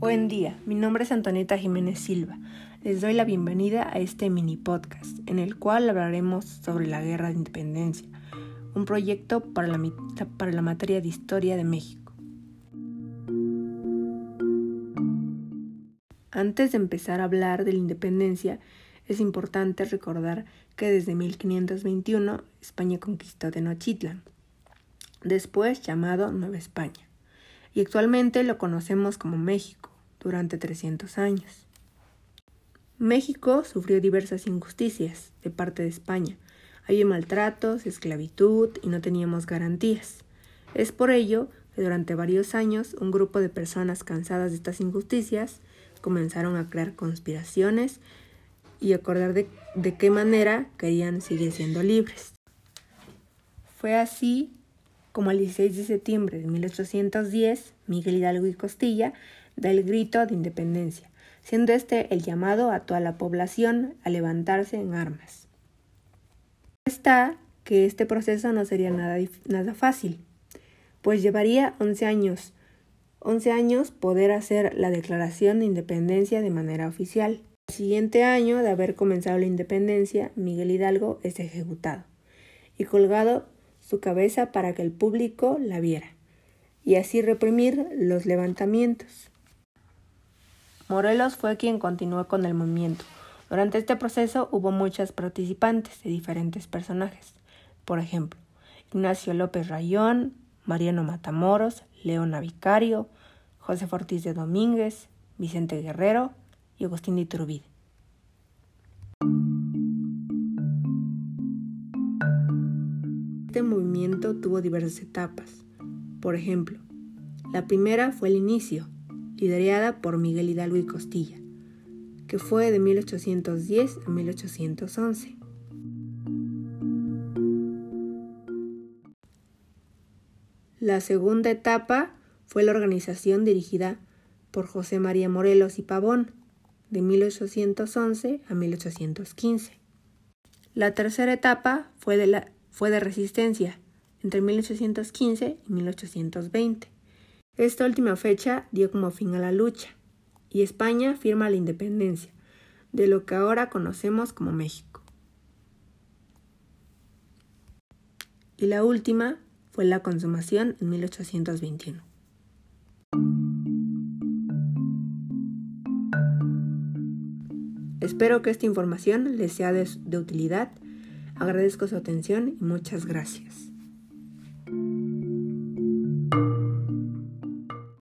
Buen día, mi nombre es Antonieta Jiménez Silva. Les doy la bienvenida a este mini podcast en el cual hablaremos sobre la Guerra de Independencia, un proyecto para la, para la materia de Historia de México. Antes de empezar a hablar de la independencia, es importante recordar que desde 1521 España conquistó Tenochtitlan, después llamado Nueva España, y actualmente lo conocemos como México durante 300 años. México sufrió diversas injusticias de parte de España. Había maltratos, esclavitud y no teníamos garantías. Es por ello que durante varios años un grupo de personas cansadas de estas injusticias comenzaron a crear conspiraciones y acordar de, de qué manera querían seguir siendo libres. Fue así como el 16 de septiembre de 1810, Miguel Hidalgo y Costilla del grito de independencia, siendo este el llamado a toda la población a levantarse en armas. Está que este proceso no sería nada, nada fácil, pues llevaría 11 años, 11 años poder hacer la declaración de independencia de manera oficial. El siguiente año de haber comenzado la independencia, Miguel Hidalgo es ejecutado y colgado su cabeza para que el público la viera y así reprimir los levantamientos. Morelos fue quien continuó con el movimiento. Durante este proceso hubo muchas participantes de diferentes personajes. Por ejemplo, Ignacio López Rayón, Mariano Matamoros, Leona Vicario, José Ortiz de Domínguez, Vicente Guerrero y Agustín de Iturbide. Este movimiento tuvo diversas etapas. Por ejemplo, la primera fue el inicio, liderada por Miguel Hidalgo y Costilla, que fue de 1810 a 1811. La segunda etapa fue la organización dirigida por José María Morelos y Pavón, de 1811 a 1815. La tercera etapa fue de, la, fue de resistencia, entre 1815 y 1820. Esta última fecha dio como fin a la lucha y España firma la independencia de lo que ahora conocemos como México. Y la última fue la consumación en 1821. Espero que esta información les sea de, de utilidad. Agradezco su atención y muchas gracias.